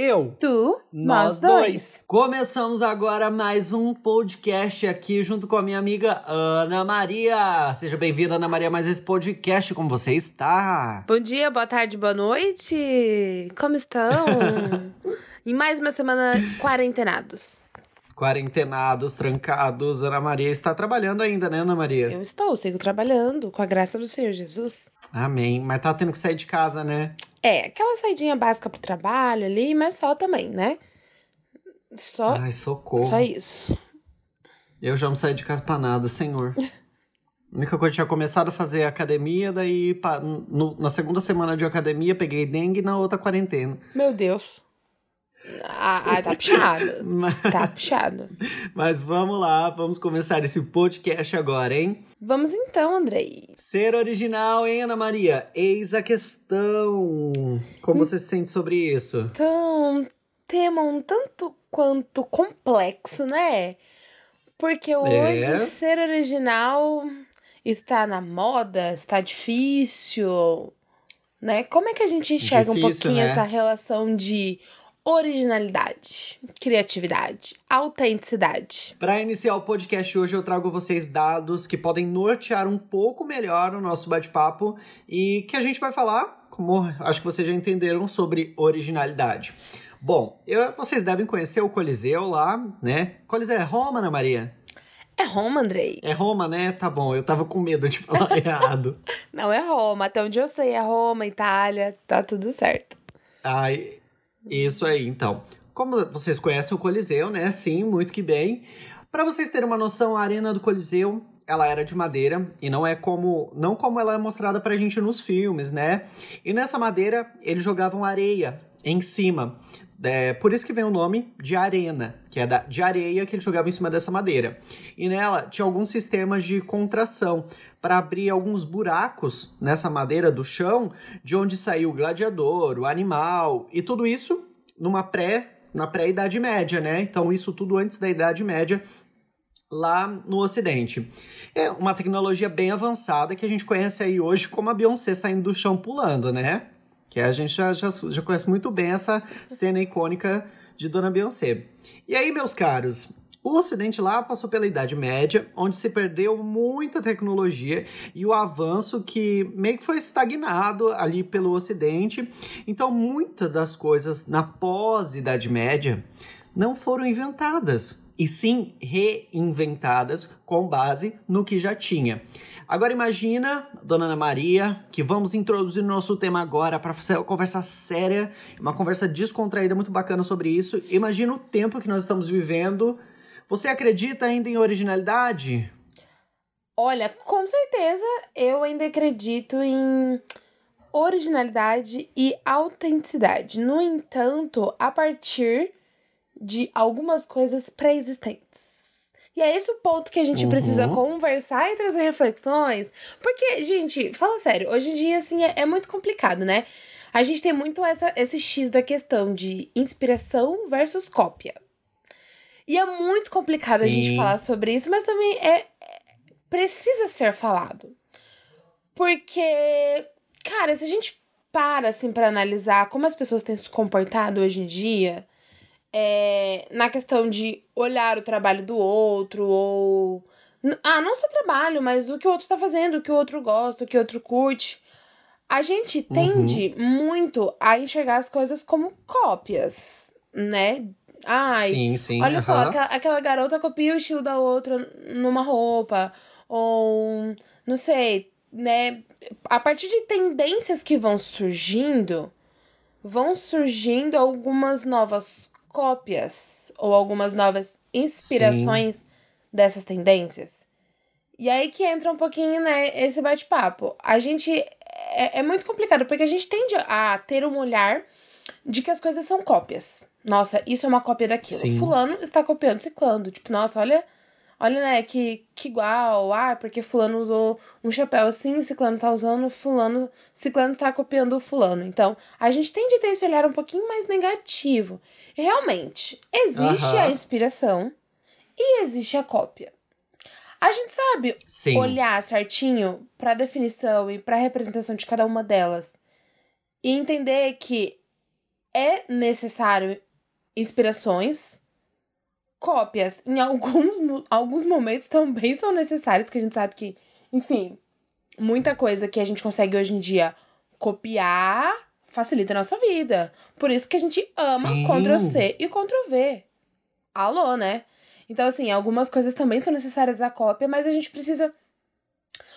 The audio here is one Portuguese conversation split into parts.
Eu. Tu. Nós, dois. Começamos agora mais um podcast aqui junto com a minha amiga Ana Maria. Seja bem-vinda, Ana Maria, mais esse podcast. Como você está? Bom dia, boa tarde, boa noite. Como estão? em mais uma semana quarentenados. Quarentenados, trancados. Ana Maria está trabalhando ainda, né, Ana Maria? Eu estou, sigo trabalhando, com a graça do Senhor Jesus. Amém. Mas tá tendo que sair de casa, né? É, aquela saidinha básica pro trabalho ali, mas só também, né? Só. Ai, socorro. Só isso. Eu já não saí de casa pra nada, senhor. A única coisa, eu tinha começado a fazer academia, daí na segunda semana de academia peguei dengue na outra quarentena. Meu Deus. Ah, tá puxado. Mas... Tá puxado. Mas vamos lá, vamos começar esse podcast agora, hein? Vamos então, Andrei. Ser original, hein, Ana Maria? Eis a questão. Como você se sente sobre isso? Então, tema um tanto quanto complexo, né? Porque hoje é. ser original está na moda, está difícil, né? Como é que a gente enxerga difícil, um pouquinho né? essa relação de originalidade, criatividade, autenticidade. Para iniciar o podcast hoje, eu trago vocês dados que podem nortear um pouco melhor o nosso bate-papo e que a gente vai falar, como acho que vocês já entenderam, sobre originalidade. Bom, eu, vocês devem conhecer o Coliseu lá, né? Coliseu é Roma, Ana Maria? É Roma, Andrei. É Roma, né? Tá bom, eu tava com medo de falar errado. Não, é Roma. Até onde eu sei, é Roma, Itália, tá tudo certo. Ai, isso aí, então. Como vocês conhecem o Coliseu, né? Sim, muito que bem. Para vocês terem uma noção, a arena do Coliseu, ela era de madeira e não é como não como ela é mostrada pra gente nos filmes, né? E nessa madeira eles jogavam areia em cima. É, por isso que vem o nome de arena, que é da, de areia que eles jogavam em cima dessa madeira. E nela tinha alguns sistemas de contração para abrir alguns buracos nessa madeira do chão, de onde saiu o gladiador, o animal e tudo isso numa pré na pré-idade média, né? Então isso tudo antes da idade média lá no Ocidente. É uma tecnologia bem avançada que a gente conhece aí hoje como a Beyoncé saindo do chão pulando, né? Que a gente já, já, já conhece muito bem essa cena icônica de Dona Beyoncé. E aí, meus caros, o Ocidente lá passou pela Idade Média, onde se perdeu muita tecnologia e o avanço que meio que foi estagnado ali pelo Ocidente. Então, muitas das coisas na pós-Idade Média não foram inventadas, e sim reinventadas com base no que já tinha. Agora imagina, dona Ana Maria, que vamos introduzir o nosso tema agora para uma conversa séria, uma conversa descontraída muito bacana sobre isso. Imagina o tempo que nós estamos vivendo você acredita ainda em originalidade? Olha, com certeza eu ainda acredito em originalidade e autenticidade. No entanto, a partir de algumas coisas pré-existentes. E é esse o ponto que a gente uhum. precisa conversar e trazer reflexões. Porque, gente, fala sério, hoje em dia, assim, é, é muito complicado, né? A gente tem muito essa, esse X da questão de inspiração versus cópia. E é muito complicado Sim. a gente falar sobre isso, mas também é, é precisa ser falado. Porque, cara, se a gente para assim para analisar como as pessoas têm se comportado hoje em dia, é, na questão de olhar o trabalho do outro ou ah, não só trabalho, mas o que o outro está fazendo, o que o outro gosta, o que o outro curte. A gente tende uhum. muito a enxergar as coisas como cópias, né? Ai, sim, sim, olha só, aquela, aquela garota copia o estilo da outra numa roupa. Ou, não sei, né? A partir de tendências que vão surgindo, vão surgindo algumas novas cópias ou algumas novas inspirações sim. dessas tendências. E aí que entra um pouquinho, né, esse bate-papo. A gente. É, é muito complicado, porque a gente tende a ter um olhar de que as coisas são cópias. Nossa, isso é uma cópia daquilo. Sim. Fulano está copiando ciclando. Tipo, nossa, olha, olha, né, que, que igual. Ah, porque fulano usou um chapéu assim, ciclano tá usando, fulano, ciclano tá copiando o fulano. Então, a gente tende a ter esse olhar um pouquinho mais negativo. E realmente, existe a inspiração e existe a cópia. A gente sabe Sim. olhar certinho para definição e para representação de cada uma delas e entender que é necessário inspirações, cópias em alguns, alguns momentos também são necessários, que a gente sabe que, enfim, muita coisa que a gente consegue hoje em dia copiar facilita a nossa vida. Por isso que a gente ama Sim. Ctrl C e Ctrl V. Alô, né? Então, assim, algumas coisas também são necessárias a cópia, mas a gente precisa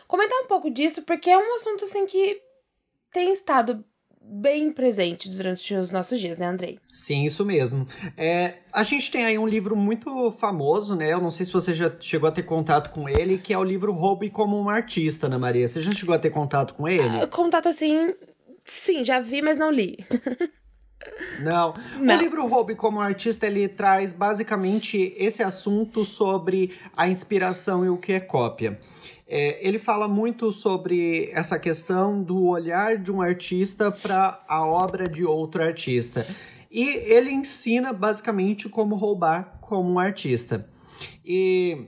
comentar um pouco disso, porque é um assunto, assim, que tem estado bem presente durante os nossos dias, né, Andrei? Sim, isso mesmo. É, a gente tem aí um livro muito famoso, né? Eu não sei se você já chegou a ter contato com ele, que é o livro Roube como um Artista, Ana Maria. Você já chegou a ter contato com ele? Ah, contato assim, sim, já vi, mas não li. Não. não. O livro Roube como artista, ele traz basicamente esse assunto sobre a inspiração e o que é cópia. É, ele fala muito sobre essa questão do olhar de um artista para a obra de outro artista. E ele ensina basicamente como roubar como um artista. E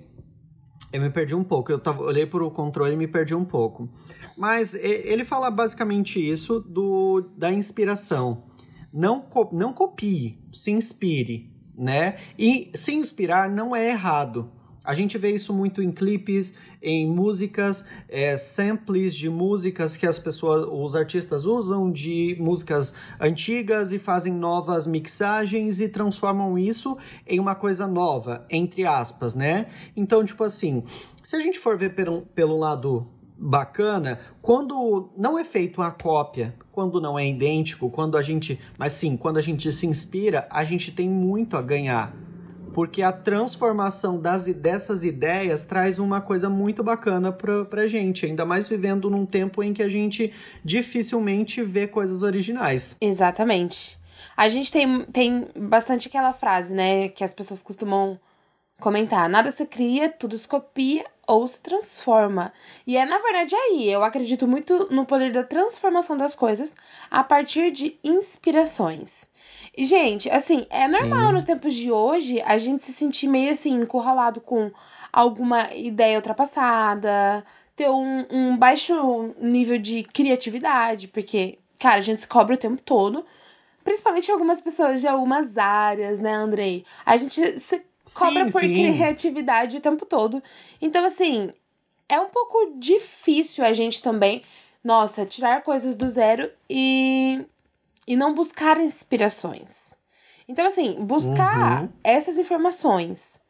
eu me perdi um pouco, eu tava, olhei para o controle e me perdi um pouco. Mas ele fala basicamente isso do, da inspiração. Não, não copie, se inspire, né? E se inspirar não é errado. A gente vê isso muito em clipes, em músicas, é, samples de músicas que as pessoas, os artistas usam de músicas antigas e fazem novas mixagens e transformam isso em uma coisa nova, entre aspas, né? Então, tipo assim, se a gente for ver pelo, pelo lado bacana, quando não é feito a cópia, quando não é idêntico, quando a gente, mas sim, quando a gente se inspira, a gente tem muito a ganhar porque a transformação das, dessas ideias traz uma coisa muito bacana pra, pra gente, ainda mais vivendo num tempo em que a gente dificilmente vê coisas originais. Exatamente. A gente tem, tem bastante aquela frase, né, que as pessoas costumam comentar: nada se cria, tudo se copia ou se transforma. E é na verdade aí, eu acredito muito no poder da transformação das coisas a partir de inspirações. Gente, assim, é normal Sim. nos tempos de hoje a gente se sentir meio assim, encurralado com alguma ideia ultrapassada, ter um, um baixo nível de criatividade, porque, cara, a gente se cobra o tempo todo. Principalmente algumas pessoas de algumas áreas, né, Andrei? A gente se cobra sim, por sim. criatividade o tempo todo. Então, assim, é um pouco difícil a gente também, nossa, tirar coisas do zero e e não buscar inspirações. Então, assim, buscar uhum. essas informações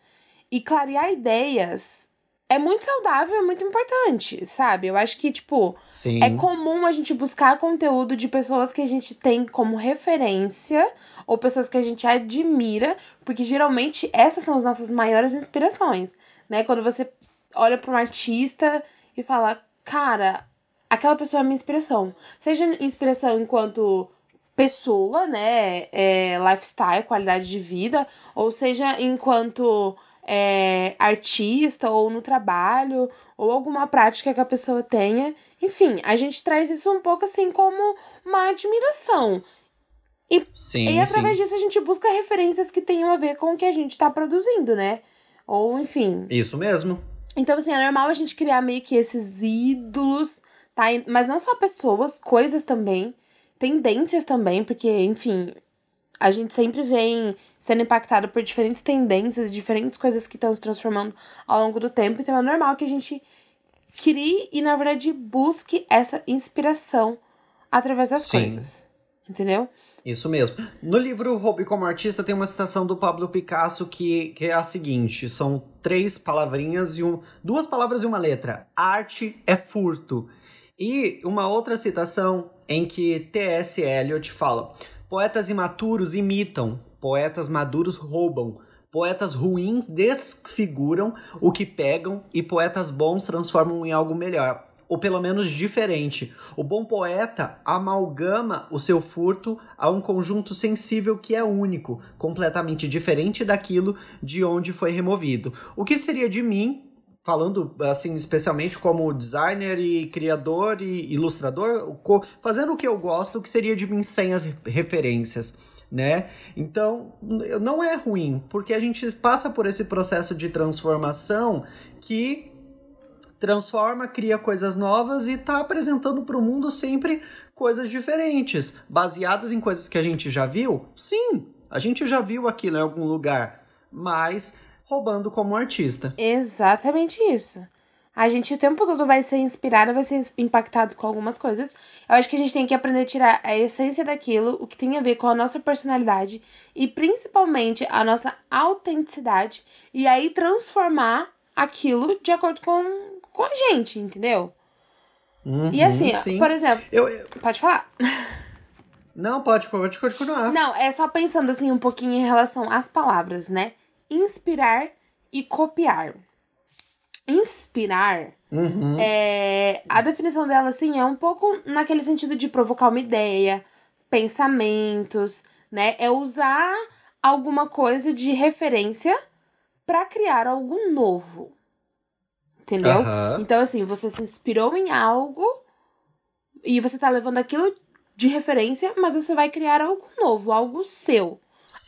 e clarear ideias é muito saudável, é muito importante, sabe? Eu acho que, tipo, Sim. é comum a gente buscar conteúdo de pessoas que a gente tem como referência ou pessoas que a gente admira, porque geralmente essas são as nossas maiores inspirações, né? Quando você olha para um artista e fala, cara, aquela pessoa é minha inspiração. Seja inspiração enquanto pessoa, né? É, lifestyle, qualidade de vida, ou seja, enquanto é, artista ou no trabalho ou alguma prática que a pessoa tenha. Enfim, a gente traz isso um pouco assim como uma admiração. E, sim, e através sim. disso a gente busca referências que tenham a ver com o que a gente está produzindo, né? Ou enfim. Isso mesmo. Então, assim, é normal a gente criar meio que esses ídolos, tá? Mas não só pessoas, coisas também tendências também, porque, enfim, a gente sempre vem sendo impactado por diferentes tendências, diferentes coisas que estão se transformando ao longo do tempo, então é normal que a gente crie e, na verdade, busque essa inspiração através das Sim. coisas. Entendeu? Isso mesmo. No livro Hobby como Artista tem uma citação do Pablo Picasso que, que é a seguinte: são três palavrinhas e um, duas palavras e uma letra. Arte é furto. E uma outra citação em que T.S. Eliot fala: Poetas imaturos imitam, poetas maduros roubam, poetas ruins desfiguram o que pegam e poetas bons transformam em algo melhor. Ou pelo menos diferente. O bom poeta amalgama o seu furto a um conjunto sensível que é único, completamente diferente daquilo de onde foi removido. O que seria de mim falando assim especialmente como designer e criador e ilustrador, fazendo o que eu gosto, que seria de mim sem as referências, né? Então, não é ruim, porque a gente passa por esse processo de transformação que transforma, cria coisas novas e está apresentando para o mundo sempre coisas diferentes, baseadas em coisas que a gente já viu. Sim, a gente já viu aquilo em algum lugar, mas roubando como artista. Exatamente isso. A gente o tempo todo vai ser inspirado, vai ser impactado com algumas coisas. Eu acho que a gente tem que aprender a tirar a essência daquilo, o que tem a ver com a nossa personalidade e principalmente a nossa autenticidade, e aí transformar aquilo de acordo com, com a gente, entendeu? Uhum, e assim, sim. por exemplo, Eu, eu- pode falar? Não, pode, pode continuar. Não, é só pensando assim um pouquinho em relação às palavras, né? Inspirar e copiar. Inspirar Uhum. É, a definição dela, assim, é um pouco naquele sentido de provocar uma ideia, pensamentos, né? É usar alguma coisa de referência para criar algo novo. Entendeu? Aham. Então, assim, você se inspirou em algo e você tá levando aquilo de referência, mas você vai criar algo novo, algo seu.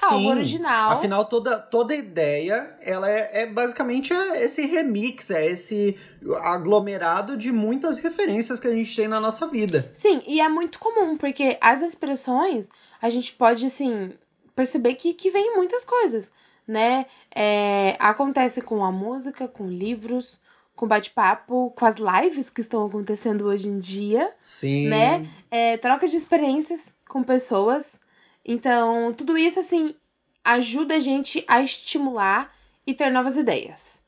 Algo Sim. original. Afinal, toda, toda ideia, ela é, é basicamente é esse remix, é esse aglomerado de muitas referências que a gente tem na nossa vida. Sim, e é muito comum, porque as expressões a gente pode, assim, perceber que, que vem em muitas coisas, né? É, acontece com a música, com livros, com bate-papo, com as lives que estão acontecendo hoje em dia, Sim. Né? é, troca de experiências com pessoas. Então, tudo isso, assim, ajuda a gente a estimular e ter novas ideias.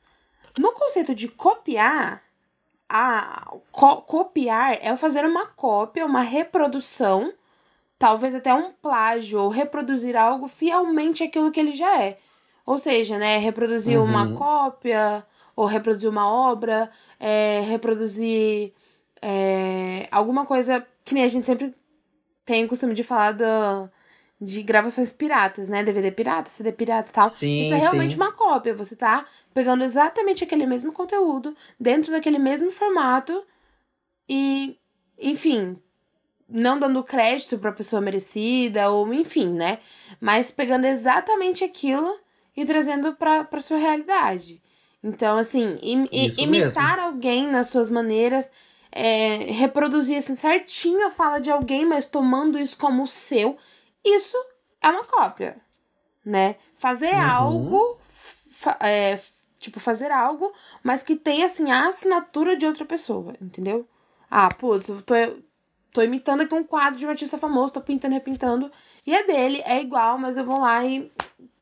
No conceito de copiar, a co- copiar é fazer uma cópia, uma reprodução, talvez até um plágio, ou reproduzir algo fielmente aquilo que ele já é. Ou seja, né, reproduzir uma Uhum. cópia, ou reproduzir uma obra, é, reproduzir é, alguma coisa que nem a gente sempre tem o costume de falar do, de gravações piratas, né? DVD pirata, CD pirata e tal. Sim, Isso é realmente sim. uma cópia. Você tá pegando exatamente aquele mesmo conteúdo, dentro daquele mesmo formato e, enfim, não dando crédito pra pessoa merecida, ou enfim, né? Mas pegando exatamente aquilo e trazendo pra, pra sua realidade. Então, assim, im- Isso imitar alguém nas suas maneiras, é, reproduzir assim certinho a fala de alguém, mas tomando isso como seu, isso é uma cópia, né? Fazer Uhum. algo, fa- é, tipo, fazer algo, mas que tenha, assim, a assinatura de outra pessoa, entendeu? Ah, putz, eu tô, tô imitando aqui um quadro de um artista famoso, tô pintando, repintando, e é dele, é igual, mas eu vou lá e,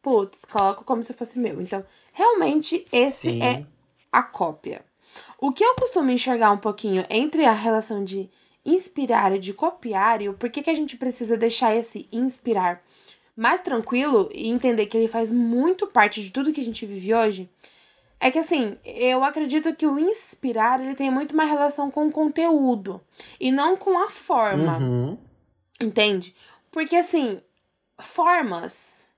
putz, coloco como se fosse meu. Então, realmente, esse Sim. é a cópia. O que eu costumo enxergar um pouquinho entre a relação de inspirar e de copiar e o porquê que a gente precisa deixar esse inspirar mais tranquilo e entender que ele faz muito parte de tudo que a gente vive hoje, é que assim, eu acredito que o inspirar ele tem muito mais relação com o conteúdo e não com a forma. Uhum. Entende? Porque assim, formas.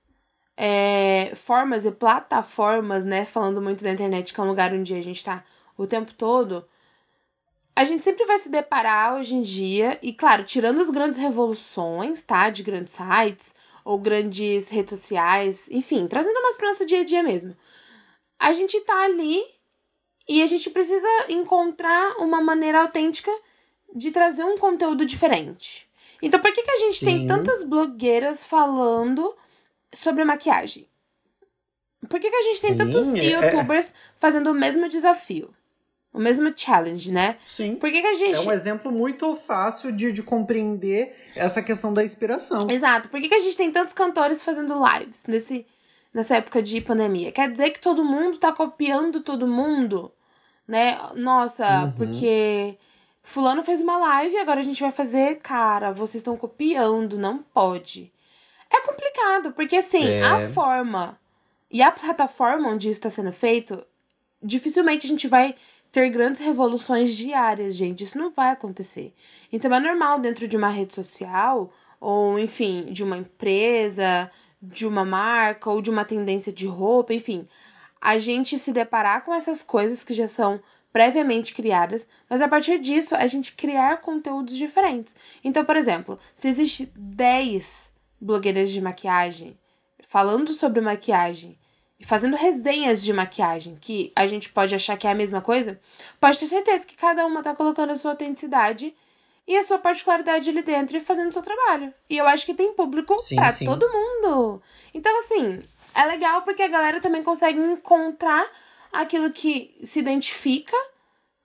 é, formas e plataformas, né? Falando muito da internet, que é um lugar onde a gente tá o tempo todo. A gente sempre vai se deparar hoje em dia, e claro, tirando as grandes revoluções, tá? De grandes sites ou grandes redes sociais, enfim, trazendo mais pro nosso dia a dia mesmo. A gente tá ali e a gente precisa encontrar uma maneira autêntica de trazer um conteúdo diferente. Então, por que, que a gente tem Sim. tantas blogueiras falando sobre maquiagem? Por que, que a gente tem Sim, tantos é- youtubers fazendo o mesmo desafio? O mesmo challenge, né? Sim. Por que, que a gente. É um exemplo muito fácil de, de compreender essa questão da inspiração. Exato. Por que, que a gente tem tantos cantores fazendo lives nesse, nessa época de pandemia? Quer dizer que todo mundo tá copiando todo mundo? Né? Nossa, Uhum. porque fulano fez uma live e agora a gente vai fazer. Cara, vocês estão copiando, não pode. É complicado, porque assim, É. a forma e a plataforma onde isso está sendo feito, dificilmente a gente vai ter grandes revoluções diárias, gente. Isso não vai acontecer. Então é normal dentro de uma rede social, ou enfim, de uma empresa, de uma marca, ou de uma tendência de roupa, enfim, a gente se deparar com essas coisas que já são previamente criadas, mas a partir disso a gente criar conteúdos diferentes. Então, por exemplo, se existe 10 blogueiras de maquiagem falando sobre maquiagem fazendo resenhas de maquiagem, que a gente pode achar que é a mesma coisa, pode ter certeza que cada uma tá colocando a sua autenticidade e a sua particularidade ali dentro e fazendo o seu trabalho. E eu acho que tem público sim. todo mundo. Então, assim, é legal porque a galera também consegue encontrar aquilo que se identifica.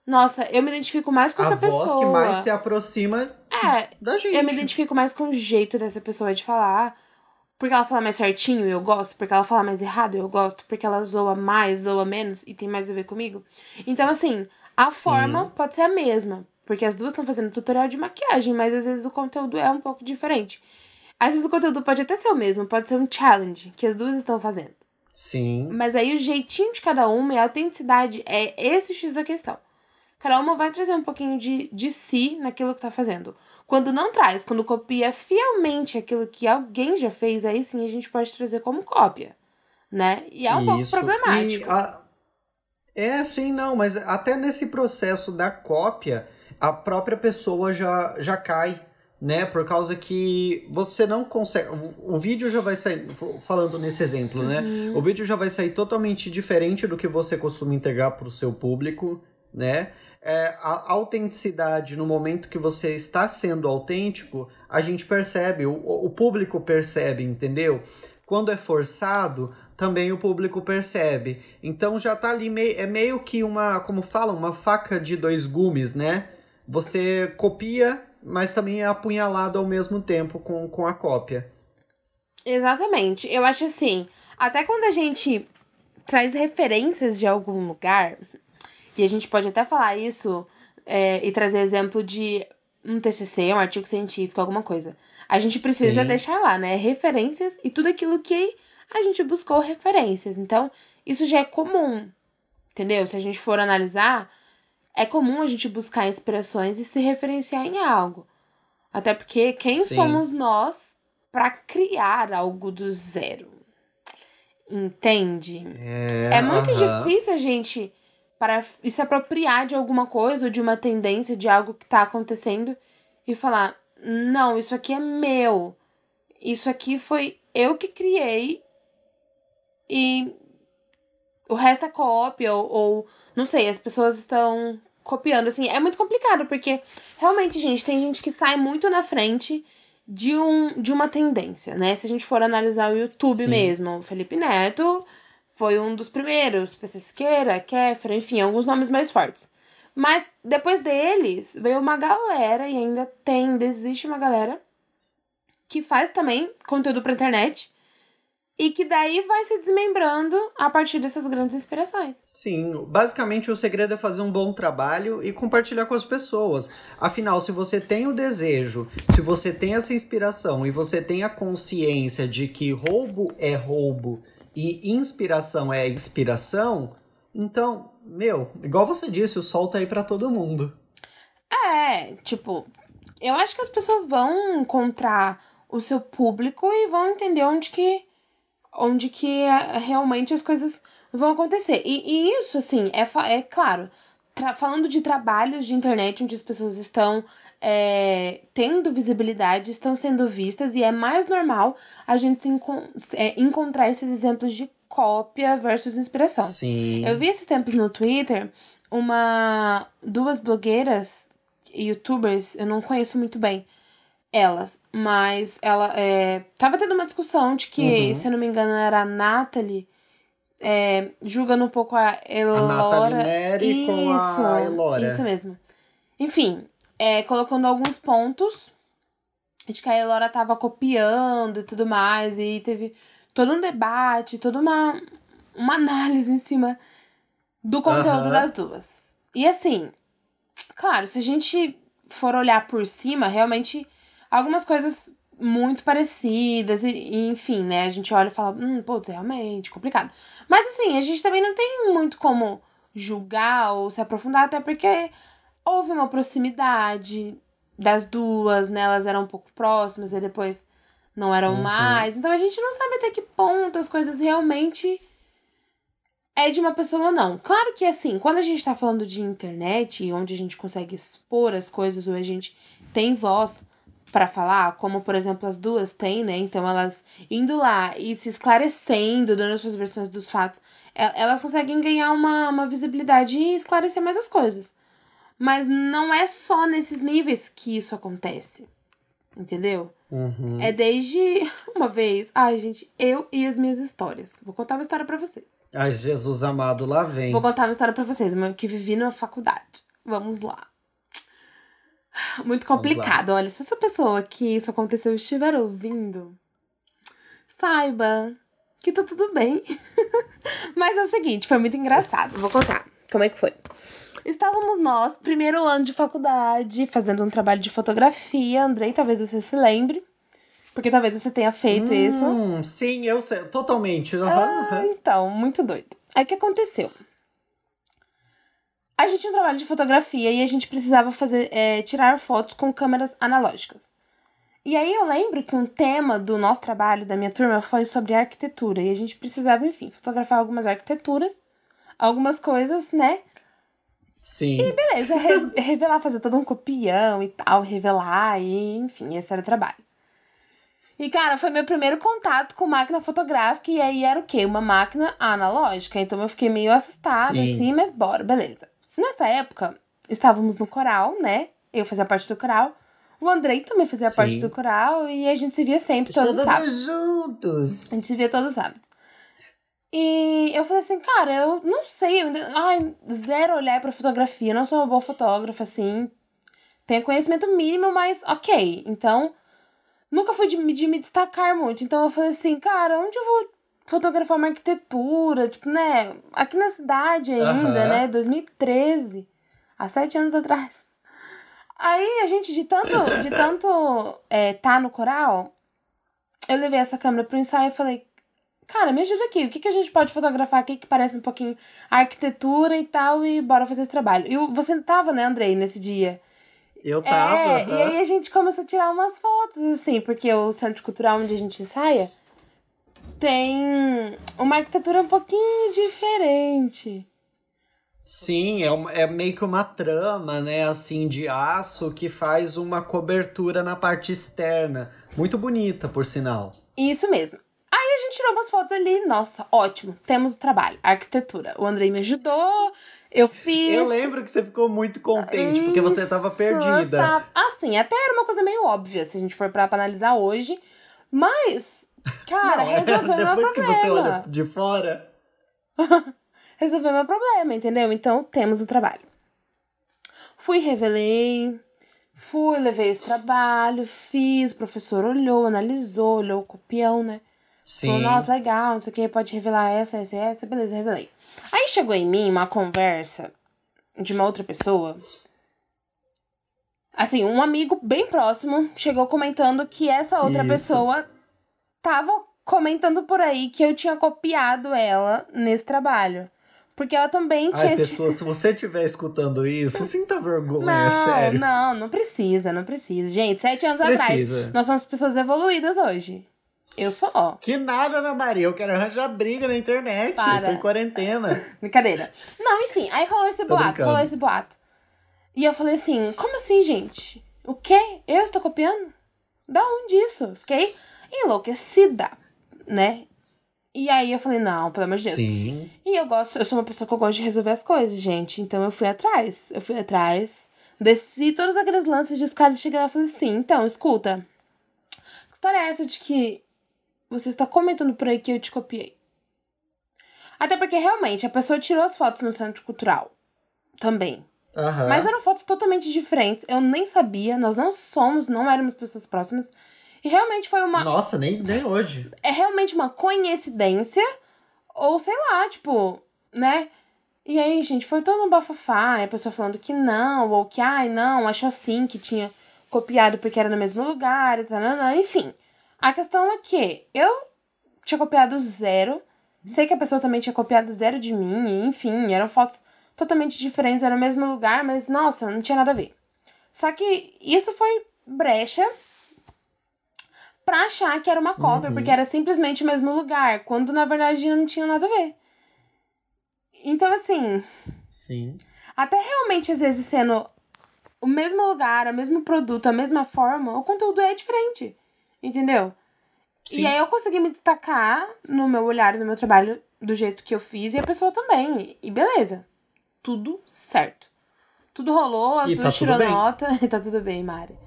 Nossa, eu me identifico mais com a essa pessoa. A voz que mais se aproxima é, da gente. Eu me identifico mais com o jeito dessa pessoa de falar. Porque ela fala mais certinho, eu gosto. Porque ela fala mais errado, eu gosto. Porque ela zoa mais, zoa menos e tem mais a ver comigo. Então, assim, a Sim. forma pode ser a mesma. Porque as duas estão fazendo tutorial de maquiagem, mas às vezes o conteúdo é um pouco diferente. Às vezes o conteúdo pode até ser o mesmo, pode ser um challenge que as duas estão fazendo. Sim. Mas aí o jeitinho de cada uma e a autenticidade é esse o X da questão. Cada uma vai trazer um pouquinho de, de si naquilo que tá fazendo. Quando não traz, quando copia fielmente aquilo que alguém já fez, aí sim a gente pode trazer como cópia. Né? E é um Isso. pouco problemático. A... É, sim, não, mas até nesse processo da cópia, a própria pessoa já, já cai, né? Por causa que você não consegue. O, vídeo já vai sair. Falando nesse exemplo, né? uhum. O vídeo já vai sair totalmente diferente do que você costuma entregar para o seu público, né? É, a autenticidade no momento que você está sendo autêntico, a gente percebe, o, o público percebe, entendeu? Quando é forçado, também o público percebe. Então já tá ali meio, é meio que uma, como falam, uma faca de dois gumes, né? você copia, mas também é apunhalado ao mesmo tempo com, com a cópia. Exatamente. Eu acho assim, até quando a gente traz referências de algum lugar, e a gente pode até falar isso é, e trazer exemplo de um TCC, um artigo científico, alguma coisa. A gente precisa Sim. deixar lá, né? Referências e tudo aquilo que a gente buscou referências. Então, isso já é comum, entendeu? Se a gente for analisar, é comum a gente buscar inspirações e se referenciar em algo. Até porque quem Sim. somos nós para criar algo do zero? Entende? É, é muito uh -huh. difícil a gente para se apropriar de alguma coisa ou de uma tendência, de algo que tá acontecendo e falar: "Não, isso aqui é meu. Isso aqui foi eu que criei e o resto é cópia ou, ou não sei, as pessoas estão copiando, assim, é muito complicado, porque realmente, gente, tem gente que sai muito na frente de, um, de uma tendência, né? Se a gente for analisar o YouTube Sim. mesmo, o Felipe Neto foi um dos primeiros, PC Kéfera, enfim, alguns nomes mais fortes. Mas depois deles veio uma galera, e ainda tem, ainda existe uma galera, que faz também conteúdo pra internet, e que daí vai se desmembrando a partir dessas grandes inspirações. Sim, basicamente o segredo é fazer um bom trabalho e compartilhar com as pessoas. Afinal, se você tem o desejo, se você tem essa inspiração e você tem a consciência de que roubo é roubo e inspiração é inspiração, então, meu, igual você disse, o sol tá aí para todo mundo. É, tipo, eu acho que as pessoas vão encontrar o seu público e vão entender onde que onde que é, realmente as coisas vão acontecer. E, e isso, assim, é, é claro, falando de trabalhos de internet onde as pessoas estão é, tendo visibilidade, estão sendo vistas, e é mais normal a gente encon é, encontrar esses exemplos de cópia versus inspiração. Sim. Eu vi esses tempos no Twitter uma duas blogueiras, youtubers, eu não conheço muito bem, elas, mas ela é, tava tendo uma discussão de que, uhum. se eu não me engano, era a Natalie é, julgando um pouco a Elora. A Natalie isso, com a Elora. Isso mesmo. Enfim, é, colocando alguns pontos de que a Elora tava copiando e tudo mais, e teve todo um debate, toda uma, uma análise em cima do conteúdo uhum. das duas. E assim, claro, se a gente for olhar por cima, realmente algumas coisas muito parecidas, e, e, enfim, né? A gente olha e fala, hum, putz, realmente complicado. Mas assim, a gente também não tem muito como julgar ou se aprofundar, até porque houve uma proximidade das duas, né? Elas eram um pouco próximas e depois não eram uhum. mais. Então a gente não sabe até que ponto as coisas realmente é de uma pessoa ou não. Claro que assim, quando a gente tá falando de internet, onde a gente consegue expor as coisas, ou a gente tem voz para falar, como por exemplo as duas têm, né? Então elas indo lá e se esclarecendo, dando as suas versões dos fatos, elas conseguem ganhar uma, uma visibilidade e esclarecer mais as coisas. Mas não é só nesses níveis que isso acontece. Entendeu? Uhum. É desde uma vez. Ai, gente, eu e as minhas histórias. Vou contar uma história para vocês. Ai, Jesus amado, lá vem. Vou contar uma história para vocês, que vivi na faculdade. Vamos lá. Muito complicado. Olha, se essa pessoa que isso aconteceu estiver ouvindo, saiba que tá tudo bem. mas é o seguinte, foi muito engraçado. Vou contar como é que foi. Estávamos nós, primeiro ano de faculdade, fazendo um trabalho de fotografia. Andrei, talvez você se lembre. Porque talvez você tenha feito hum, isso. Sim, eu sei. Totalmente. Uhum, ah, então, muito doido. Aí o que aconteceu? A gente tinha um trabalho de fotografia e a gente precisava fazer é, tirar fotos com câmeras analógicas. E aí eu lembro que um tema do nosso trabalho, da minha turma, foi sobre arquitetura. E a gente precisava, enfim, fotografar algumas arquiteturas, algumas coisas, né? Sim. E beleza, re revelar, fazer todo um copião e tal, revelar, e enfim, esse era o trabalho. E, cara, foi meu primeiro contato com máquina fotográfica, e aí era o quê? Uma máquina analógica. Então eu fiquei meio assustada, Sim. assim, mas bora, beleza. Nessa época, estávamos no coral, né? Eu fazia parte do coral. O Andrei também fazia Sim. parte do coral e a gente se via sempre, todos os sábados. juntos! A gente se via todos os sábados. E eu falei assim, cara, eu não sei, eu ainda, ai, zero olhar pra fotografia, não sou uma boa fotógrafa, assim. Tenho conhecimento mínimo, mas ok. Então, nunca fui de, de me destacar muito. Então eu falei assim, cara, onde eu vou fotografar uma arquitetura? Tipo, né? Aqui na cidade ainda, uhum. né? 2013. Há sete anos atrás. Aí a gente, de tanto, de tanto é, tá no coral, eu levei essa câmera pro ensaio e falei, cara, me ajuda aqui. O que, que a gente pode fotografar aqui que parece um pouquinho arquitetura e tal, e bora fazer esse trabalho. E você tava, né, Andrei, nesse dia? Eu tava. É, e aí a gente começou a tirar umas fotos, assim, porque o centro cultural onde a gente ensaia tem uma arquitetura um pouquinho diferente. Sim, é, uma, é meio que uma trama, né, assim, de aço que faz uma cobertura na parte externa. Muito bonita, por sinal. Isso mesmo. Gente tirou umas fotos ali, nossa, ótimo, temos o trabalho, arquitetura. O Andrei me ajudou, eu fiz. Eu lembro que você ficou muito contente, Isso, porque você tava perdida. Tá... Assim, até era uma coisa meio óbvia, se a gente for para analisar hoje. Mas, cara, Não, resolveu meu problema. Depois que você olha de fora. resolveu meu problema, entendeu? Então, temos o trabalho. Fui, revelei, fui, levei esse trabalho, fiz, o professor olhou, analisou, olhou o copião, né? Sim. Falou, nossa, legal, não sei o que, pode revelar essa, essa, essa, beleza, revelei. Aí chegou em mim uma conversa de uma outra pessoa. Assim, um amigo bem próximo chegou comentando que essa outra Isso. pessoa tava comentando por aí que eu tinha copiado ela nesse trabalho. Porque ela também tinha. Ai, pessoa, se você estiver escutando isso, sinta vergonha, não, sério. Não, não precisa, não precisa. Gente, sete anos precisa. atrás, nós somos pessoas evoluídas hoje. Eu sou. Que nada, Ana Maria. Eu quero arranjar briga na internet. Para. Tô em quarentena. Brincadeira. Não, enfim. Aí rolou esse Tô boato. Brincando. Rolou esse boato. E eu falei assim: como assim, gente? O quê? Eu estou copiando? Da onde isso? Fiquei enlouquecida, né? E aí eu falei, não, pelo amor de Deus. Sim. E eu gosto, eu sou uma pessoa que eu gosto de resolver as coisas, gente. Então eu fui atrás. Eu fui atrás. Desci todos aqueles lances de e cheguei lá e falei assim, então, escuta. Que história é essa de que você está comentando por aí que eu te copiei. Até porque realmente a pessoa tirou as fotos no centro cultural. Também. Uhum. Mas eram fotos totalmente diferentes. Eu nem sabia, nós não somos, não éramos pessoas próximas. E realmente foi uma. Nossa, nem, nem hoje. É realmente uma coincidência. Ou sei lá, tipo, né? E aí, gente, foi todo um bafafá. a pessoa falando que não, ou que, ai, não, achou sim que tinha copiado porque era no mesmo lugar, e tal, enfim. A questão é que eu tinha copiado zero. Sei que a pessoa também tinha copiado zero de mim, enfim, eram fotos totalmente diferentes, era no mesmo lugar, mas nossa, não tinha nada a ver. Só que isso foi brecha pra achar que era uma cópia, uhum. porque era simplesmente o mesmo lugar, quando na verdade não tinha nada a ver. Então, assim. Sim. Até realmente, às vezes, sendo o mesmo lugar, o mesmo produto, a mesma forma, o conteúdo é diferente. Entendeu? Sim. E aí eu consegui me destacar no meu olhar, no meu trabalho, do jeito que eu fiz, e a pessoa também. E beleza. Tudo certo. Tudo rolou, as E duas tá bem. nota. E tá tudo bem, Mari.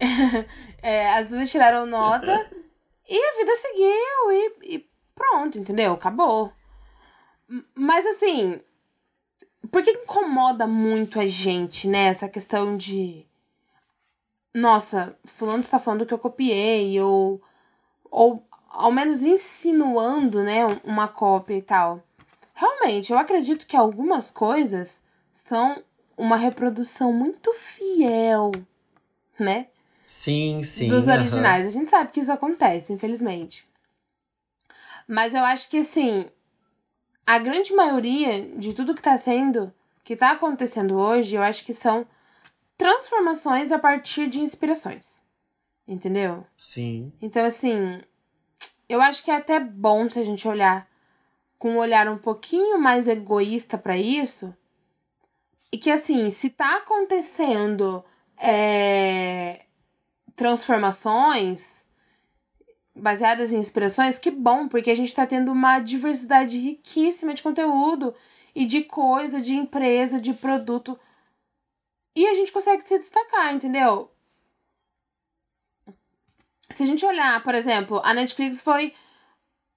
É, as duas tiraram nota e a vida seguiu e, e pronto, entendeu? Acabou. Mas assim, por que incomoda muito a gente, né? Essa questão de. Nossa, fulano está falando que eu copiei, ou. Ou ao menos insinuando, né? Uma cópia e tal. Realmente, eu acredito que algumas coisas são uma reprodução muito fiel, né? Sim, sim. dos originais. A gente sabe que isso acontece, infelizmente. Mas eu acho que, assim, a grande maioria de tudo que tá sendo, que tá acontecendo hoje, eu acho que são transformações a partir de inspirações. Entendeu? Sim. Então, assim, eu acho que é até bom se a gente olhar com um olhar um pouquinho mais egoísta pra isso. E que, assim, se tá acontecendo é, transformações baseadas em inspirações, que bom, porque a gente tá tendo uma diversidade riquíssima de conteúdo e de coisa, de empresa, de produto. E a gente consegue se destacar, entendeu? Se a gente olhar, por exemplo, a Netflix foi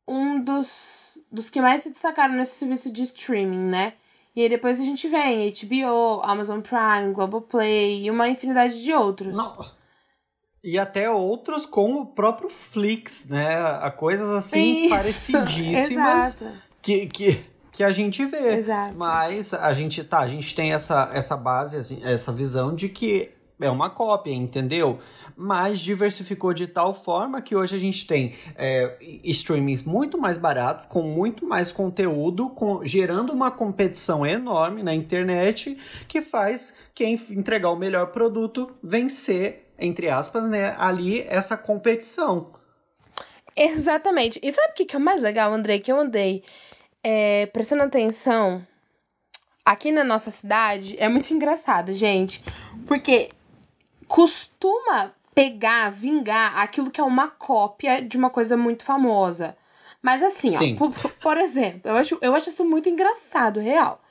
um dos, dos que mais se destacaram nesse serviço de streaming, né? E aí depois a gente vem HBO, Amazon Prime, Globoplay e uma infinidade de outros. Não. E até outros com o próprio Flix, né? A coisas assim Isso, parecidíssimas Exato, que, que, que a gente vê. exato. Mas a gente tá, a gente tem essa, essa base, essa visão de que é uma cópia, entendeu? Mas diversificou de tal forma que hoje a gente tem é, streamings muito mais baratos, com muito mais conteúdo, com- gerando uma competição enorme na internet que faz quem entregar o melhor produto vencer, entre aspas, né, ali essa competição. Exatamente. E sabe o que, que é o mais legal, Andrei? Que eu andei é, prestando atenção aqui na nossa cidade. É muito engraçado, gente. Porque costuma pegar, vingar aquilo que é uma cópia de uma coisa muito famosa. Mas assim, Sim. ó, por, por exemplo, eu acho, eu acho isso muito engraçado, real.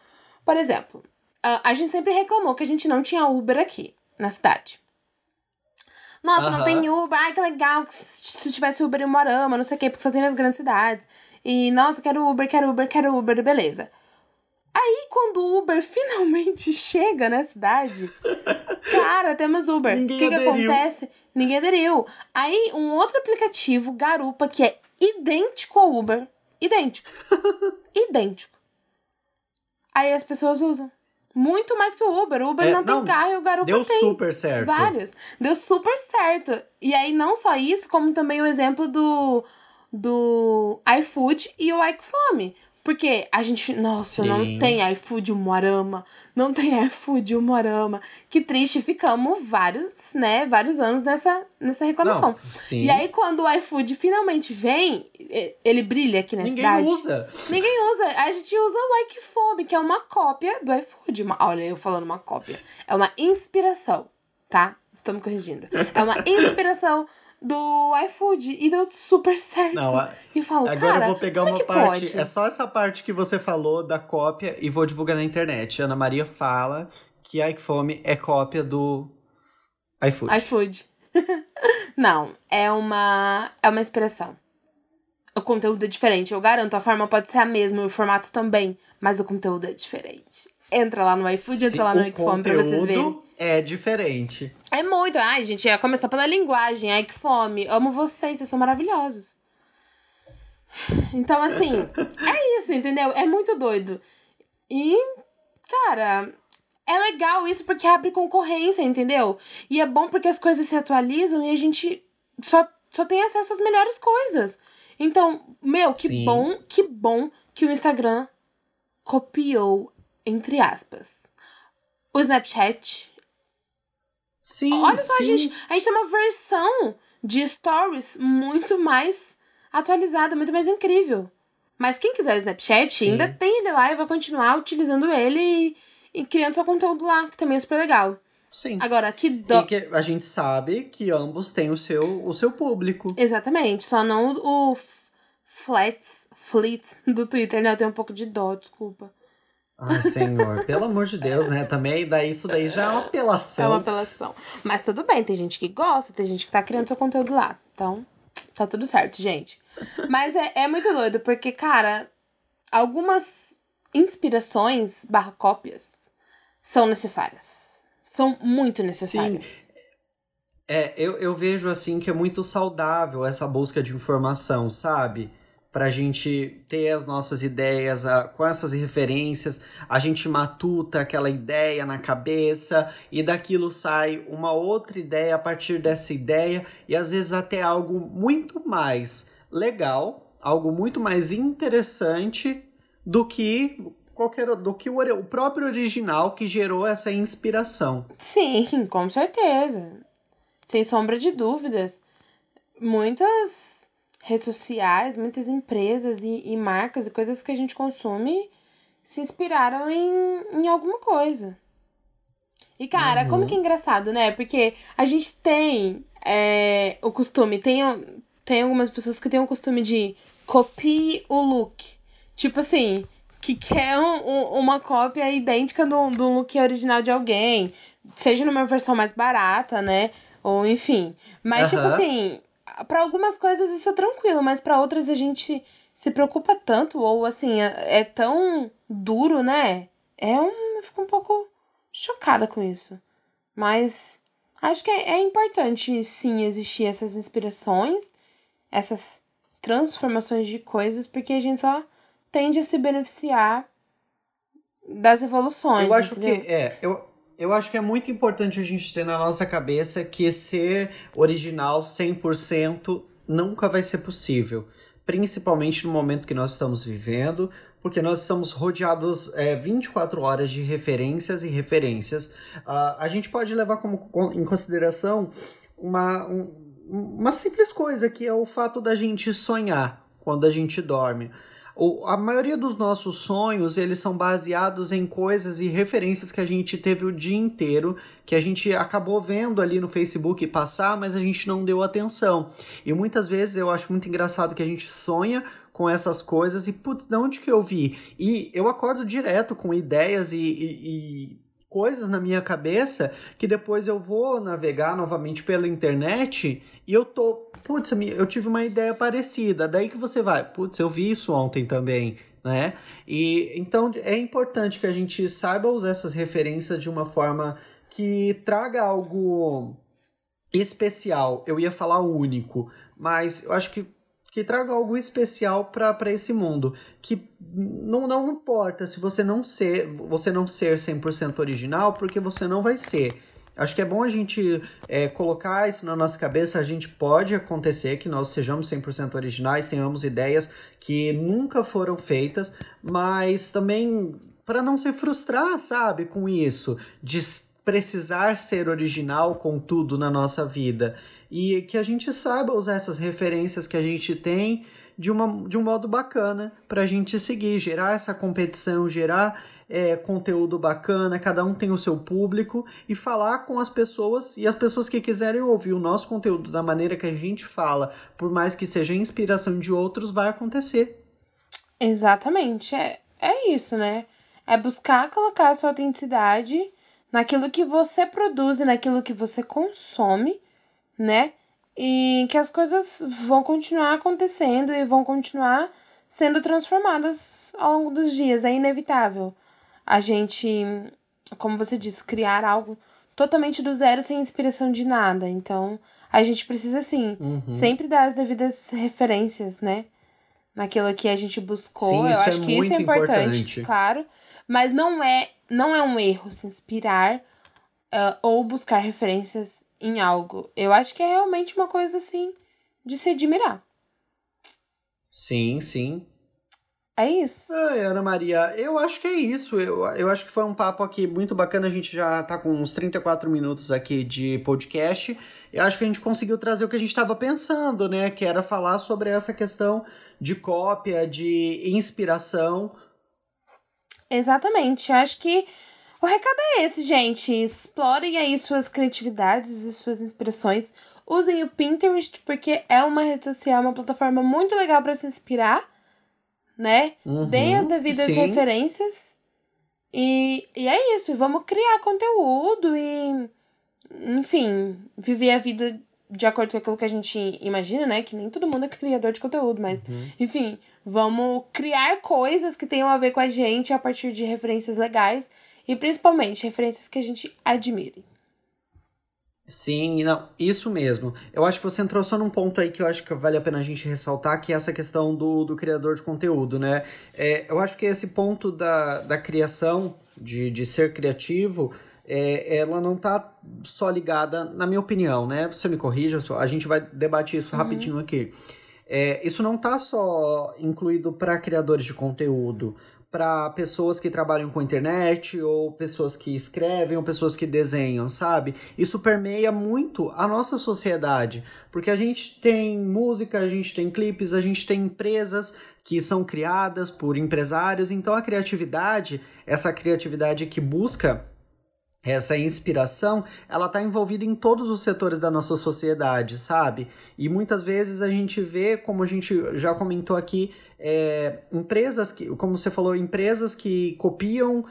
Por exemplo, a, a gente sempre reclamou que a gente não tinha Uber aqui na cidade. Nossa, não Aham. tem Uber. Ai, que legal se se tivesse Uber em Morama, não sei o quê, porque só tem nas grandes cidades. E, nossa, quero Uber, quero Uber, quero Uber, beleza. Aí, quando o Uber finalmente chega na cidade, cara, temos Uber. O que, que acontece? Ninguém aderiu. Aí, um outro aplicativo, Garupa, que é idêntico ao Uber. Idêntico. idêntico. Aí as pessoas usam. Muito mais que o Uber. O Uber É, não tem não, carro e o Garupa Deu tem. super certo. Vários. Deu super certo. E aí, não só isso, como também o exemplo do, do iFood e o iFome. Porque a gente, nossa, não Sim. tem iFood Moarama, não tem iFood Moarama. Que triste, ficamos vários, né, vários anos nessa, nessa reclamação. Não. E aí, quando o iFood finalmente vem, ele brilha aqui na Ninguém cidade. usa. Ninguém usa. A gente usa o Ikefome, que é uma cópia do iFood. Uma- olha, eu falando uma cópia. É uma inspiração, tá? Estou me corrigindo. É uma inspiração do iFood. E deu super certo. Não, a- E eu falo, agora cara, eu vou pegar é uma que parte. pode? É só essa parte que você falou da cópia e vou divulgar na internet. Ana Maria fala que a iFome é cópia do iFood. iFood. Não, é uma, é uma inspiração. O conteúdo é diferente, eu garanto. A forma pode ser a mesma, o formato também, mas o conteúdo é diferente. Entra lá no iFood, entra lá no Ikefome pra vocês verem. conteúdo é diferente. É muito. Ai, gente, ia começar pela linguagem. Ai, que fome. Amo vocês, vocês são maravilhosos. Então, assim, é isso, entendeu? É muito doido. E, cara, é legal isso porque abre concorrência, entendeu? E é bom porque as coisas se atualizam e a gente só, só tem acesso às melhores coisas. Então, meu, que Sim. bom, que bom que o Instagram copiou, entre aspas, o Snapchat, Sim. Olha só, a sim. gente, a gente tem uma versão de stories muito mais atualizada, muito mais incrível. Mas quem quiser o Snapchat, Sim. ainda tem ele lá e vai continuar utilizando ele e, e criando seu conteúdo lá, que também é super legal. Sim. Agora, que dó. que a gente sabe que ambos têm o seu, o seu público. Exatamente, só não o, o Flats, Fleet do Twitter, né? Eu tenho um pouco de dó, desculpa. Ai, senhor, pelo amor de Deus, né? Também daí isso daí já é uma apelação. É uma apelação. Mas tudo bem, tem gente que gosta, tem gente que tá criando seu conteúdo lá. Então, tá tudo certo, gente. Mas é, é muito doido, porque, cara, algumas inspirações barra cópias são necessárias. São muito necessárias. Sim. É, eu, eu vejo assim que é muito saudável essa busca de informação, sabe? Para a gente ter as nossas ideias a, com essas referências, a gente matuta aquela ideia na cabeça e daquilo sai uma outra ideia a partir dessa ideia e às vezes até algo muito mais legal, algo muito mais interessante do que qualquer do que o, o próprio original que gerou essa inspiração. Sim, com certeza. Sem sombra de dúvidas. Muitas redes sociais, muitas empresas e, e marcas e coisas que a gente consome se inspiraram em, em alguma coisa. E, cara, uhum. como que é engraçado, né? Porque a gente tem é, o costume, tem, tem algumas pessoas que têm o costume de copie o look. Tipo assim, que quer um, um, uma cópia idêntica do, do look original de alguém. Seja numa versão mais barata, né? Ou enfim. Mas, uhum. tipo assim, para algumas coisas isso é tranquilo, mas para outras a gente se preocupa tanto, ou assim, é, é tão duro, né? É um. Eu fico um pouco chocada com isso. Mas acho que é, é importante, sim, existir essas inspirações, essas transformações de coisas, porque a gente só tende a se beneficiar das evoluções. Eu acho entendeu? que é, eu, eu acho que é muito importante a gente ter na nossa cabeça que ser original 100% nunca vai ser possível. Principalmente no momento que nós estamos vivendo, porque nós estamos rodeados é, 24 horas de referências e referências. Uh, a gente pode levar como, em consideração uma, um, uma simples coisa, que é o fato da gente sonhar quando a gente dorme a maioria dos nossos sonhos, eles são baseados em coisas e referências que a gente teve o dia inteiro, que a gente acabou vendo ali no Facebook passar, mas a gente não deu atenção. E muitas vezes eu acho muito engraçado que a gente sonha com essas coisas e, putz, de onde que eu vi? E eu acordo direto com ideias e, e, e coisas na minha cabeça que depois eu vou navegar novamente pela internet e eu tô, putz, eu tive uma ideia parecida. Daí que você vai, putz, eu vi isso ontem também, né? E então é importante que a gente saiba usar essas referências de uma forma que traga algo especial. Eu ia falar único, mas eu acho que que traga algo especial para esse mundo. Que não, não importa se você não ser, você não ser 100% original, porque você não vai ser. Acho que é bom a gente é, colocar isso na nossa cabeça. A gente pode acontecer que nós sejamos 100% originais, tenhamos ideias que nunca foram feitas, mas também para não se frustrar, sabe, com isso, de precisar ser original com tudo na nossa vida e que a gente saiba usar essas referências que a gente tem de, uma, de um modo bacana para a gente seguir, gerar essa competição, gerar é, conteúdo bacana, cada um tem o seu público e falar com as pessoas e as pessoas que quiserem ouvir o nosso conteúdo da maneira que a gente fala, por mais que seja inspiração de outros, vai acontecer. Exatamente, é, é isso, né? É buscar colocar a sua autenticidade naquilo que você produz e naquilo que você consome né? E que as coisas vão continuar acontecendo e vão continuar sendo transformadas ao longo dos dias. É inevitável a gente, como você disse, criar algo totalmente do zero sem inspiração de nada. Então, a gente precisa, assim, uhum. sempre dar as devidas referências, né? Naquilo que a gente buscou. Sim, Eu acho é que isso é importante, importante, claro. Mas não é, não é um erro se inspirar uh, ou buscar referências em algo. Eu acho que é realmente uma coisa assim de se admirar. Sim, sim. É isso. Ai, Ana Maria, eu acho que é isso. Eu, eu acho que foi um papo aqui muito bacana. A gente já tá com uns 34 minutos aqui de podcast. Eu acho que a gente conseguiu trazer o que a gente estava pensando, né? Que era falar sobre essa questão de cópia, de inspiração. Exatamente. Eu acho que o recado é esse, gente. Explorem aí suas criatividades e suas inspirações. Usem o Pinterest, porque é uma rede social, uma plataforma muito legal para se inspirar, né? Uhum, Deem as devidas sim. referências. E, e é isso, vamos criar conteúdo e, enfim, viver a vida de acordo com aquilo que a gente imagina, né? Que nem todo mundo é criador de conteúdo, mas, uhum. enfim, vamos criar coisas que tenham a ver com a gente a partir de referências legais e principalmente referências que a gente admire. Sim, não, isso mesmo. Eu acho que você entrou só num ponto aí que eu acho que vale a pena a gente ressaltar, que é essa questão do, do criador de conteúdo, né? É, eu acho que esse ponto da, da criação, de, de ser criativo, é, ela não está só ligada, na minha opinião, né? Você me corrija, a gente vai debater isso uhum. rapidinho aqui. É, isso não está só incluído para criadores de conteúdo, para pessoas que trabalham com internet, ou pessoas que escrevem, ou pessoas que desenham, sabe? Isso permeia muito a nossa sociedade, porque a gente tem música, a gente tem clipes, a gente tem empresas que são criadas por empresários, então a criatividade, essa criatividade que busca essa inspiração, ela está envolvida em todos os setores da nossa sociedade, sabe? E muitas vezes a gente vê, como a gente já comentou aqui, é, empresas que, como você falou, empresas que copiam,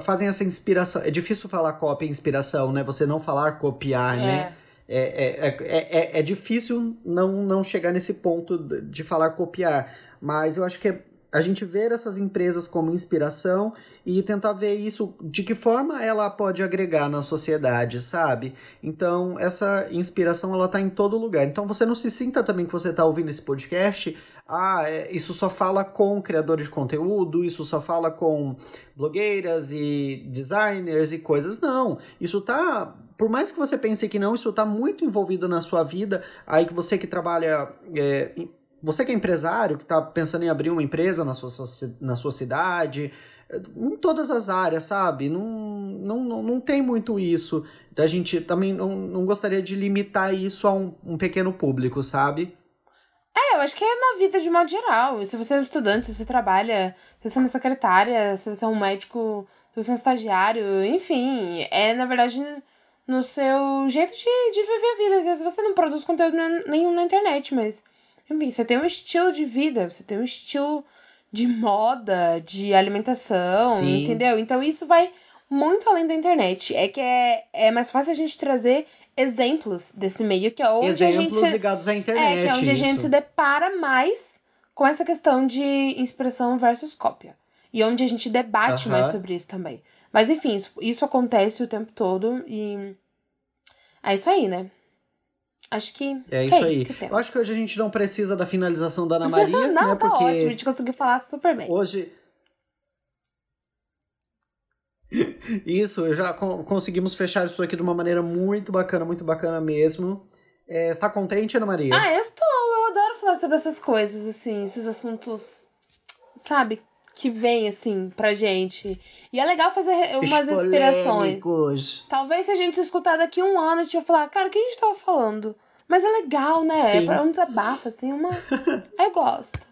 fazem essa inspiração. É difícil falar cópia e inspiração, né? Você não falar copiar, né? é. né? É, é, é, é, difícil não, não chegar nesse ponto de falar copiar, mas eu acho que é a gente ver essas empresas como inspiração e tentar ver isso de que forma ela pode agregar na sociedade, sabe? Então, essa inspiração ela tá em todo lugar. Então, você não se sinta também que você tá ouvindo esse podcast, ah, é, isso só fala com criadores de conteúdo, isso só fala com blogueiras e designers e coisas. Não, isso tá por mais que você pense que não, isso está muito envolvido na sua vida. Aí que você que trabalha é, você que é empresário, que está pensando em abrir uma empresa na sua, na sua cidade, em todas as áreas, sabe? Não, não, não, tem muito isso. A gente também não, não gostaria de limitar isso a um, um pequeno público, sabe? É, eu acho que é na vida de modo geral. Se você é um estudante, se você trabalha, se você é uma secretária, se você é um médico, se você é um estagiário, enfim, é na verdade no seu jeito de, de viver a vida. Às vezes você não produz conteúdo nenhum na internet, mas enfim, você tem um estilo de vida, você tem um estilo de moda, de alimentação, Sim. entendeu? Então isso vai muito além da internet. É que é, é mais fácil a gente trazer exemplos desse meio, que é onde exemplos a gente. Se, ligados à internet. É, que é onde isso. a gente se depara mais com essa questão de inspiração versus cópia. E onde a gente debate mais sobre isso também. Mas enfim, isso, isso acontece o tempo todo e. É isso aí, né? Acho que é isso, é aí. Isso Eu acho que hoje a gente não precisa da finalização da Ana Maria, não, né? tá porque ótimo, a gente conseguiu falar super bem. Hoje Isso, já conseguimos fechar isso aqui de uma maneira muito bacana, muito bacana mesmo. É, está contente, Ana Maria? Ah, eu estou. Eu adoro falar sobre essas coisas, assim, esses assuntos, sabe, que vem, assim, pra gente. E é legal fazer umas inspirações. Talvez se a gente escutar daqui um ano, a gente vai falar, cara, o que a gente tava falando? Mas é legal, né? É Sim. É um desabafo, assim, uma. eu gosto.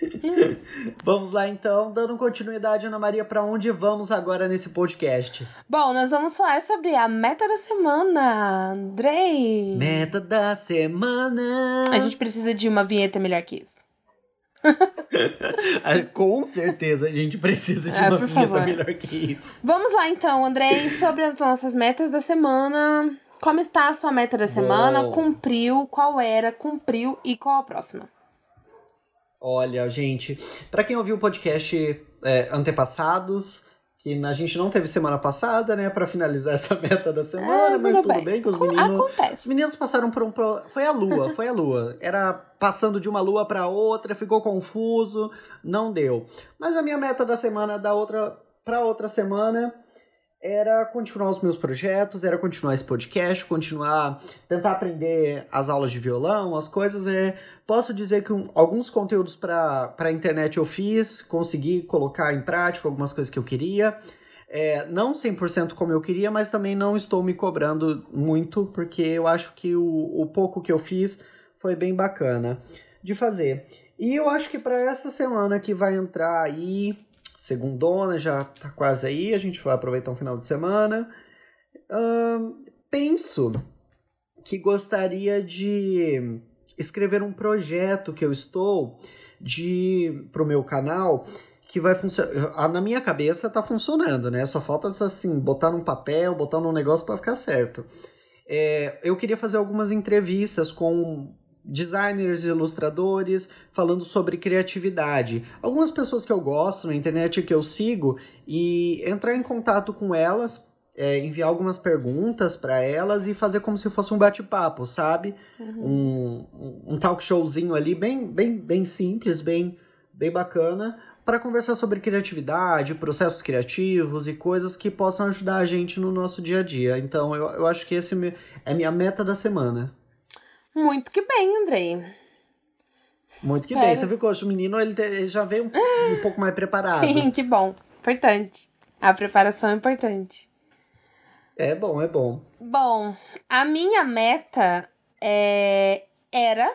Hum. Vamos lá então, dando continuidade, Ana Maria, para onde vamos agora nesse podcast? Bom, nós vamos falar sobre a meta da semana, Andrei. Meta da semana. A gente precisa de uma vinheta melhor que isso. Com certeza a gente precisa de é, uma vinheta melhor que isso. Vamos lá então, Andrei, sobre as nossas metas da semana. Como está a sua meta da semana? Bom. Cumpriu? Qual era? Cumpriu? E qual a próxima? Olha, gente, para quem ouviu o podcast é, antepassados, que a gente não teve semana passada, né, para finalizar essa meta da semana, é, mas tudo bem, bem que os meninos, Acontece. os meninos passaram por um pro... foi a lua, foi a lua. Era passando de uma lua para outra, ficou confuso, não deu. Mas a minha meta da semana da outra para outra semana era continuar os meus projetos, era continuar esse podcast, continuar, tentar aprender as aulas de violão, as coisas. É, posso dizer que um, alguns conteúdos para a internet eu fiz, consegui colocar em prática algumas coisas que eu queria. É, não 100% como eu queria, mas também não estou me cobrando muito, porque eu acho que o, o pouco que eu fiz foi bem bacana de fazer. E eu acho que para essa semana que vai entrar aí, segundona, já tá quase aí, a gente vai aproveitar um final de semana. Uh, penso que gostaria de escrever um projeto que eu estou de pro meu canal que vai funcionar. Na minha cabeça tá funcionando, né? Só falta assim, botar num papel, botar num negócio para ficar certo. É, eu queria fazer algumas entrevistas com designers e ilustradores falando sobre criatividade. Algumas pessoas que eu gosto na internet que eu sigo e entrar em contato com elas, é, enviar algumas perguntas para elas e fazer como se fosse um bate-papo, sabe? Uhum. Um, um talk showzinho ali bem, bem, bem simples, bem, bem bacana para conversar sobre criatividade, processos criativos e coisas que possam ajudar a gente no nosso dia a dia. Então, eu, eu acho que esse é minha meta da semana. Muito que bem, Andrei. Muito que Espero. bem. Você viu que hoje o menino ele, já veio um, um pouco mais preparado. Sim, que bom. Importante. A preparação é importante. É bom, é bom. Bom, a minha meta é... era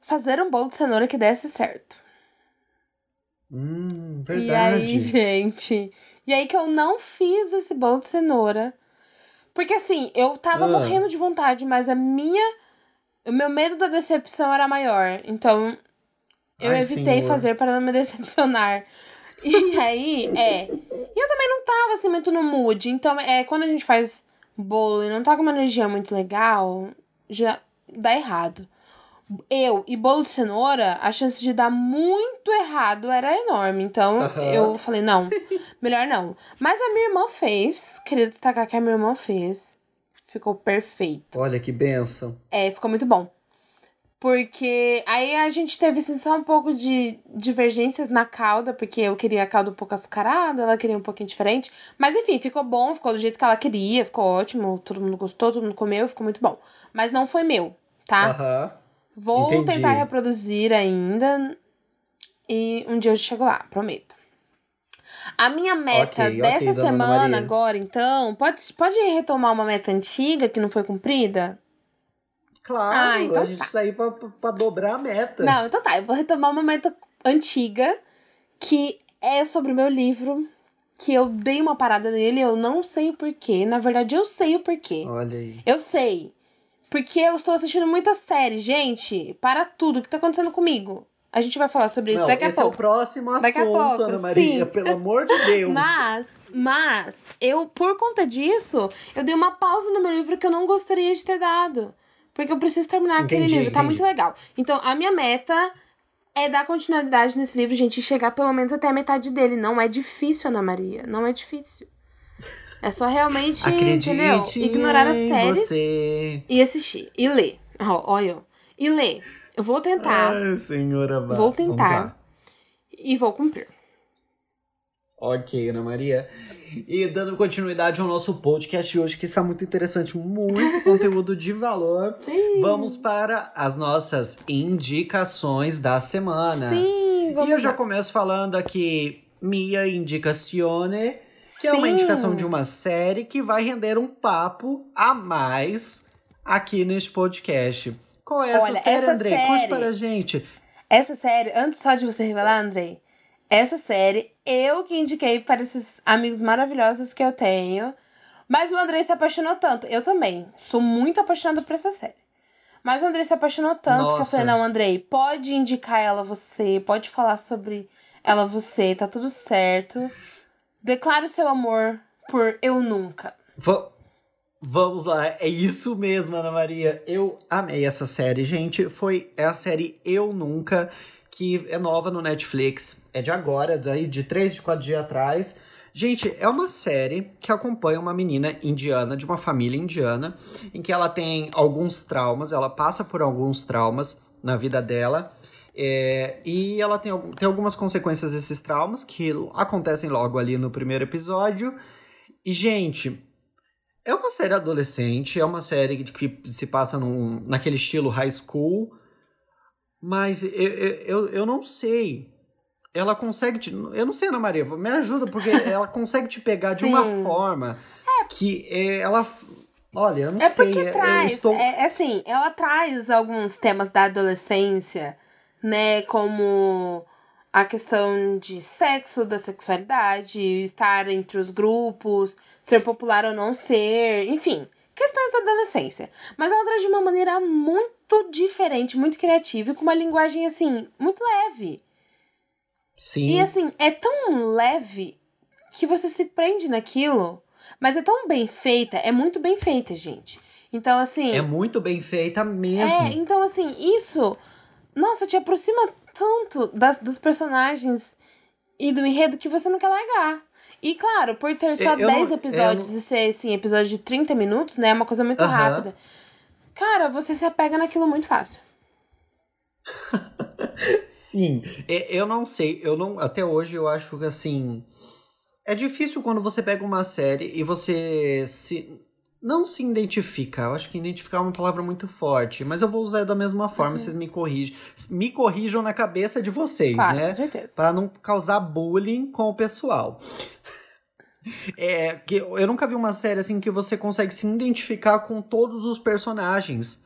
fazer um bolo de cenoura que desse certo. Hum, verdade. E aí, gente. E aí que eu não fiz esse bolo de cenoura. Porque assim, eu tava ah. morrendo de vontade, mas a minha. O meu medo da decepção era maior. Então, eu Ai, evitei senhor. fazer para não me decepcionar. E aí, é. E eu também não tava assim muito no mood. Então, é, quando a gente faz bolo e não tá com uma energia muito legal, já dá errado eu e bolo de cenoura, a chance de dar muito errado era enorme. Então uhum. eu falei, não, melhor não. Mas a minha irmã fez, queria destacar que a minha irmã fez. Ficou perfeito. Olha que benção. É, ficou muito bom. Porque aí a gente teve assim, só um pouco de divergências na calda, porque eu queria a calda um pouco açucarada, ela queria um pouquinho diferente. Mas enfim, ficou bom, ficou do jeito que ela queria, ficou ótimo, todo mundo gostou, todo mundo comeu, ficou muito bom. Mas não foi meu, tá? Aham. Uhum. Vou Entendi. tentar reproduzir ainda. E um dia eu chego lá, prometo. A minha meta okay, dessa okay, semana agora, então, pode, pode retomar uma meta antiga que não foi cumprida? Claro, ah, então a gente tá. sair pra, pra dobrar a meta. Não, então tá, eu vou retomar uma meta antiga que é sobre o meu livro, que eu dei uma parada nele, eu não sei o porquê. Na verdade, eu sei o porquê. Olha aí. Eu sei. Porque eu estou assistindo muita série, gente. Para tudo. O que está acontecendo comigo? A gente vai falar sobre isso Não, daqui a esse pouco. é o próximo assunto, daqui a pouco, Ana Maria. Sim. Pelo amor de Deus. Mas, mas, eu, por conta disso, eu dei uma pausa no meu livro que eu não gostaria de ter dado. Porque eu preciso terminar entendi, aquele livro. Entendi. Tá muito legal. Então, a minha meta é dar continuidade nesse livro, gente, e chegar pelo menos até a metade dele. Não é difícil, Ana Maria. Não é difícil. É só realmente, Acredite entendeu? Ignorar as séries você. e assistir. E ler. olha, e ler. Eu vou tentar. Ai, senhora Vou tentar. E vou cumprir. Ok, Ana Maria. E dando continuidade ao nosso podcast hoje, que está muito interessante, muito conteúdo de valor. Sim. Vamos para as nossas indicações da semana. Sim, vamos E eu já começo falando aqui, minha indicazione que Sim. é uma indicação de uma série que vai render um papo a mais aqui neste podcast. Qual é essa Olha, série, essa André? Série, Conte para a gente. Essa série, antes só de você revelar, Andrei, essa série eu que indiquei para esses amigos maravilhosos que eu tenho. Mas o Andrei se apaixonou tanto. Eu também. Sou muito apaixonada por essa série. Mas o Andrei se apaixonou tanto Nossa. que eu falei: não, Andrei, pode indicar ela você, pode falar sobre ela você, tá tudo certo. Declare seu amor por Eu Nunca. V vamos lá, é isso mesmo, Ana Maria. Eu amei essa série, gente. Foi é a série Eu Nunca, que é nova no Netflix. É de agora, daí de três, de quatro dias atrás. Gente, é uma série que acompanha uma menina indiana, de uma família indiana, em que ela tem alguns traumas, ela passa por alguns traumas na vida dela. É, e ela tem, tem algumas consequências desses traumas que acontecem logo ali no primeiro episódio. E, gente, é uma série adolescente, é uma série que se passa num, naquele estilo high school, mas eu, eu, eu não sei. Ela consegue te. Eu não sei, Ana Maria, me ajuda, porque ela consegue te pegar de uma forma que é, ela. Olha, eu não é sei. Porque é, traz, estou... é, é assim, ela traz alguns temas da adolescência né? Como a questão de sexo, da sexualidade, estar entre os grupos, ser popular ou não ser, enfim, questões da adolescência. Mas ela traz de uma maneira muito diferente, muito criativa e com uma linguagem assim, muito leve. Sim. E assim, é tão leve que você se prende naquilo, mas é tão bem feita, é muito bem feita, gente. Então, assim. É muito bem feita mesmo. É, então, assim, isso. Nossa, te aproxima tanto das, dos personagens e do enredo que você não quer largar. E claro, por ter só Eu 10 não- episódios e ser, assim, episódio de 30 minutos, né? É uma coisa muito Aham. rápida. Cara, você se apega naquilo muito fácil. Sim, E- eu não sei, eu não, até hoje eu acho que assim, é difícil quando você pega uma série e você se não se identifica. Eu acho que identificar é uma palavra muito forte, mas eu vou usar da mesma forma, vocês me corrigem, me corrijam na cabeça de vocês, Claro, né? com certeza. Pra não causar bullying com o pessoal. É, que eu nunca vi uma série assim que você consegue se identificar com todos os personagens.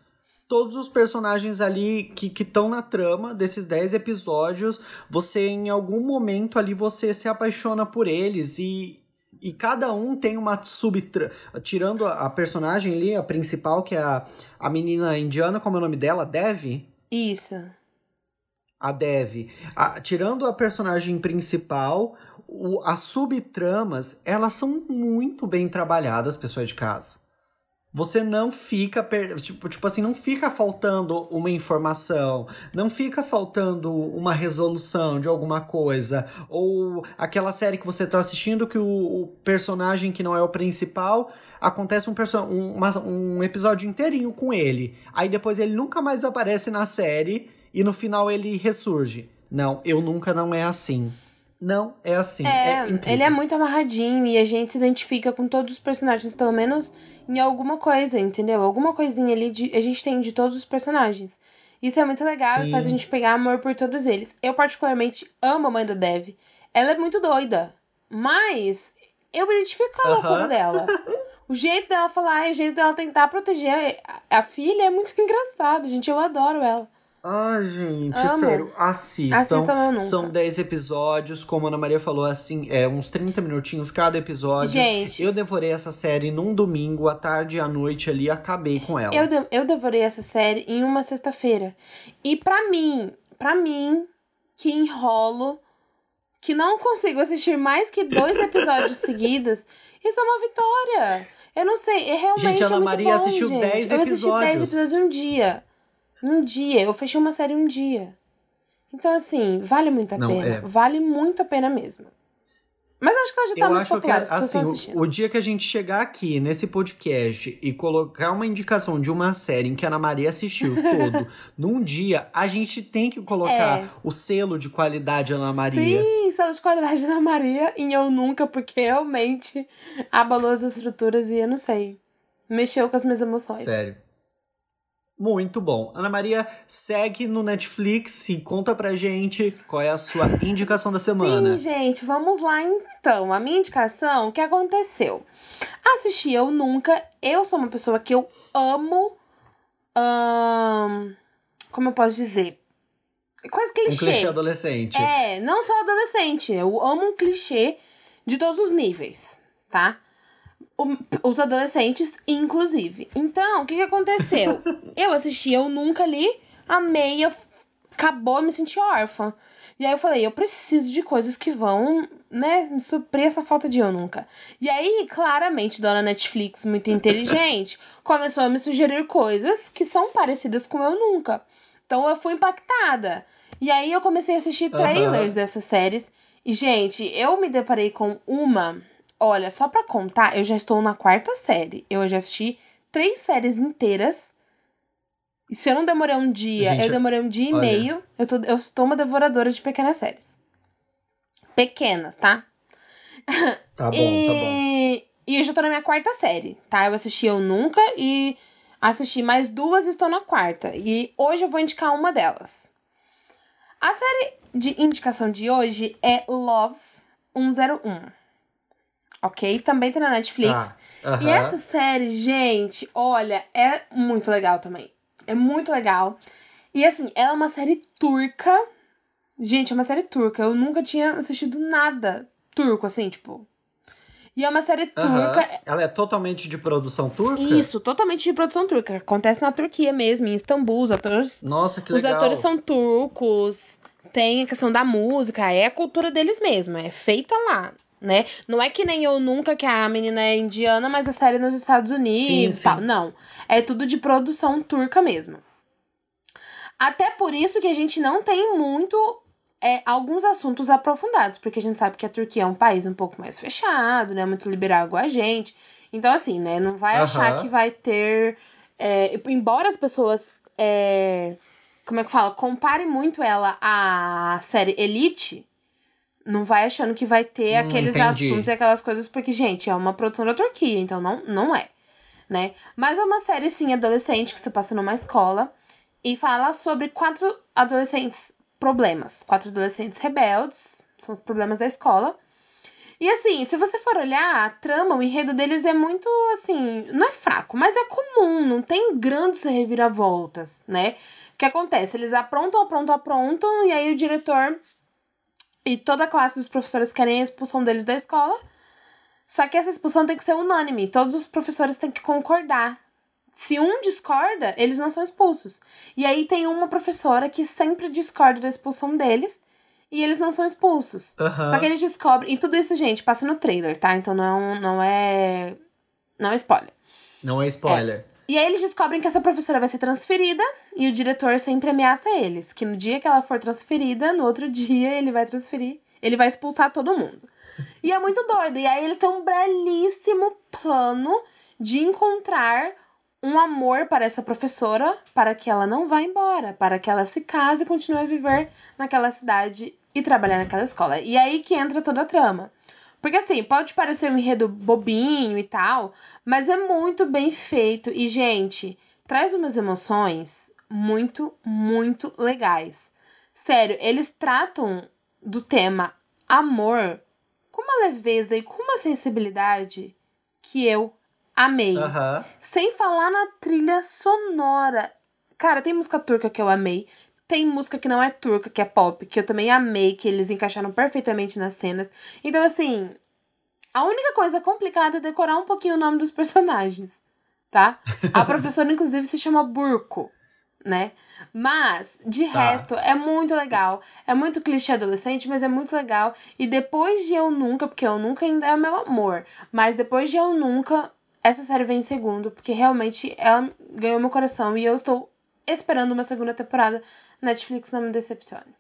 Todos os personagens ali que estão na trama desses 10 episódios, você em algum momento ali você se apaixona por eles e, e cada um tem uma subtrama. Tirando a, a personagem ali, a principal, que é a, a menina indiana, como é o nome dela? Dev? Isso. a Dev, a- tirando a personagem principal, o- as subtramas, elas são muito bem trabalhadas, pessoal de casa. Você não fica, tipo, tipo assim, não fica faltando uma informação, não fica faltando uma resolução de alguma coisa, ou aquela série que você tá assistindo que o, o personagem que não é o principal, acontece um, um, uma- um episódio inteirinho com ele, aí depois ele nunca mais aparece na série, e no final ele ressurge. Não, eu nunca não é assim. Não é assim. É, É, ele é muito amarradinho e a gente se identifica com todos os personagens, pelo menos em alguma coisa, entendeu? Alguma coisinha ali de, a gente tem de todos os personagens. Isso é muito legal e Sim. faz a gente pegar amor por todos eles. Eu, particularmente, amo a mãe da Dev. Ela é muito doida, mas eu me identifico com a Aham. loucura dela. O jeito dela falar e o jeito dela tentar proteger a, a filha é muito engraçado, gente. Eu adoro ela. Ai, gente, Amo. sério, assistam. Assistam eu. São 10 episódios, como a Ana Maria falou, assim, é uns 30 minutinhos cada episódio. Gente, Eu devorei essa série num domingo, à tarde e à noite ali, acabei com ela. Eu, de- eu devorei essa série em uma sexta-feira. E pra mim, pra mim, que enrolo, que não consigo assistir mais que dois episódios seguidos, isso é uma vitória. Eu não sei, é realmente Gente, a é Ana muito Maria bom, assistiu gente. 10 Eu assisti 10 episódios. episódios em um dia. Um dia. Eu fechei uma série um dia. Então, assim, vale muito a Não, pena. é. Vale muito a pena mesmo. Mas acho que ela já tá Eu muito que, popular, pessoas assim, o, o dia que a gente chegar aqui nesse podcast e colocar uma indicação de uma série em que a Ana Maria assistiu todo, num dia, a gente tem que colocar É. o selo de qualidade Ana Maria. Sim, selo de qualidade da Maria em Eu Nunca, porque realmente abalou as estruturas e eu não sei. Mexeu com as minhas emoções. Sério. Muito bom. Ana Maria, segue no Netflix e conta pra gente qual é a sua indicação da semana. Sim, gente, vamos lá então. A minha indicação, o que aconteceu? Assisti Eu Nunca. Eu sou uma pessoa que eu amo. como eu posso dizer? Quase Um clichê. clichê adolescente. É, não só adolescente. Eu amo um clichê de todos os níveis, tá? O- os adolescentes, inclusive. Então, o que, que aconteceu? eu assisti Eu Nunca li, amei, eu acabou, me senti órfã. E aí eu falei, eu preciso de coisas que vão, né, me suprir essa falta de Eu Nunca. E aí, claramente, dona Netflix, muito inteligente, começou a me sugerir coisas que são parecidas com Eu Nunca. Então eu fui impactada. E aí eu comecei a assistir trailers dessas séries. E, gente, eu me deparei com uma. Olha, só pra contar, eu já estou na quarta série. Eu já assisti três séries inteiras. E se eu não demorei um dia, Gente, eu demorei um dia e olha. meio. Eu, tô, eu estou uma devoradora de pequenas séries. Pequenas, tá? Tá bom, tá bom. e... e eu já tô na minha quarta série, tá? Eu assisti Eu Nunca e assisti mais duas e estou na quarta. E hoje eu vou indicar uma delas. A série de indicação de hoje é Love 101. Ok? Também tem na Netflix. Tá. E Aham. essa série, gente, olha, é muito legal também. É muito legal. E assim, ela é uma série turca. Gente, é uma série turca. Eu nunca tinha assistido nada turco, assim, tipo. E é uma série turca. Ela é totalmente de produção turca? Isso, totalmente de produção turca. Acontece na Turquia mesmo, em Istambul. Os atores, Nossa, que os legal. atores são turcos. tem a questão da música, é a cultura deles mesmo, é feita lá, né? Não é que nem eu nunca, que a menina é indiana, mas a série é nos Estados Unidos Sim, tal. sim. Não. É tudo de produção turca mesmo. Até por isso que a gente não tem muito é, alguns assuntos aprofundados, porque a gente sabe que a Turquia é um país um pouco mais fechado, né? Muito liberal igual a gente. Então, assim, né? Não vai achar Aham. que vai ter. é, embora as pessoas. é, como é que fala? Compare muito ela à série Elite. Não vai achando que vai ter Hum, aqueles entendi. assuntos e aquelas coisas, porque, gente, é uma produção da Turquia, então não, não é, né? Mas é uma série, sim, adolescente, que se passa numa escola e fala sobre quatro adolescentes problemas. Quatro adolescentes rebeldes, são os problemas da escola. E assim, se você for olhar, a trama, o enredo deles é muito, assim, não é fraco, mas é comum, não tem grandes reviravoltas, né? O que acontece? Eles aprontam, aprontam, aprontam, e aí o diretor e toda a classe dos professores querem a expulsão deles da escola. Só que essa expulsão tem que ser unânime, todos os professores têm que concordar. Se um discorda, eles não são expulsos. E aí tem uma professora que sempre discorda da expulsão deles e eles não são expulsos. Aham. Só que eles descobrem. E tudo isso, gente, passa no trailer, tá? Então não é. não é. Não é spoiler. Não é spoiler. E aí eles descobrem que essa professora vai ser transferida e o diretor sempre ameaça eles. Que no dia que ela for transferida, no outro dia ele vai transferir. Ele vai expulsar todo mundo. E é muito doido. E aí eles têm um belíssimo plano de encontrar um amor para essa professora para que ela não vá embora, para que ela se case e continue a viver naquela cidade e trabalhar naquela escola. E aí que entra toda a trama. Porque assim, pode parecer um enredo bobinho e tal, mas é muito bem feito e, gente, traz umas emoções muito, muito legais. Sério, eles tratam do tema amor com uma leveza e com uma sensibilidade que eu amei. Aham. Sem falar na trilha sonora. Cara, tem música turca que eu amei. Tem música que não é turca, que é pop, que eu também amei, que eles encaixaram perfeitamente nas cenas. Então, assim, a única coisa complicada é decorar um pouquinho o nome dos personagens, tá? A professora, inclusive, se chama Burko, né? Mas, de Tá. resto, é muito legal. É muito clichê adolescente, mas é muito legal. E depois de Eu Nunca, porque Eu Nunca ainda é meu amor, mas depois de Eu Nunca, essa série vem em segundo, porque realmente ela ganhou meu coração e eu estou esperando uma segunda temporada. Netflix não me decepcione.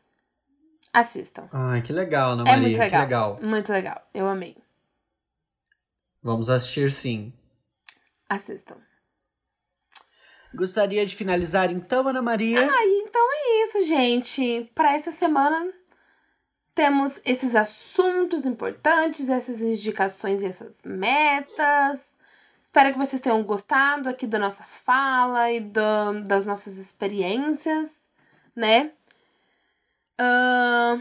Assistam. Ai, que legal, Ana É Maria. muito Que legal. legal. Muito legal. Eu amei. Vamos assistir sim. Assistam. Gostaria de finalizar então, Ana Maria. Aí, então é isso, gente. Para essa semana temos esses assuntos importantes, essas indicações e essas metas. Espero que vocês tenham gostado aqui da nossa fala e do- das nossas experiências, né? Ahn,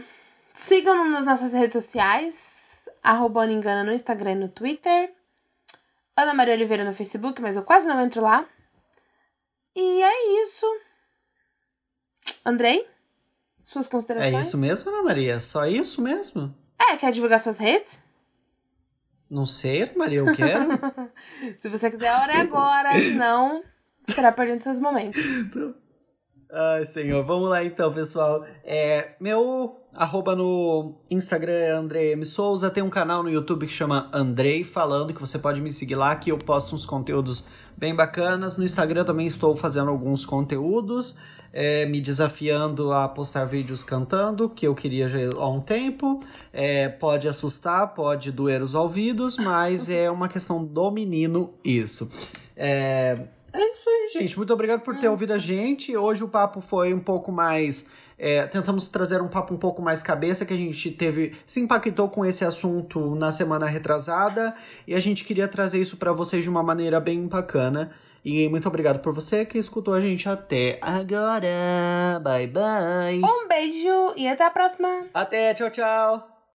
Sigam-nos nas nossas redes sociais, arroba no Instagram e no Twitter. Ana Maria Oliveira no Facebook, mas eu quase não entro lá. E é isso. Andrei? Suas É considerações? isso mesmo, Ana Maria? Só isso mesmo? É, quer divulgar suas redes? Não sei, Maria, eu quero. Se você quiser, a hora é agora. Senão, será perdendo seus momentos. Ai, senhor. Vamos lá então, pessoal. É, meu arroba no Instagram é André M. Souza. Tem um canal no YouTube que chama Andrei Falando, que você pode me seguir lá, que eu posto uns conteúdos bem bacanas. No Instagram também estou fazendo alguns conteúdos, é, me desafiando a postar vídeos cantando, que eu queria já há um tempo. É, pode assustar, pode doer os ouvidos, mas é uma questão do menino isso. É, é isso aí, gente. Muito obrigado por ter É ouvido a gente. Hoje o papo foi um pouco mais. é, tentamos trazer um papo um pouco mais cabeça, que a gente teve. se impactou com esse assunto na semana retrasada. E a gente queria trazer isso para vocês de uma maneira bem bacana. E muito obrigado por você que escutou a gente até agora. Bye, bye. Um beijo e até a próxima! Até, tchau, tchau.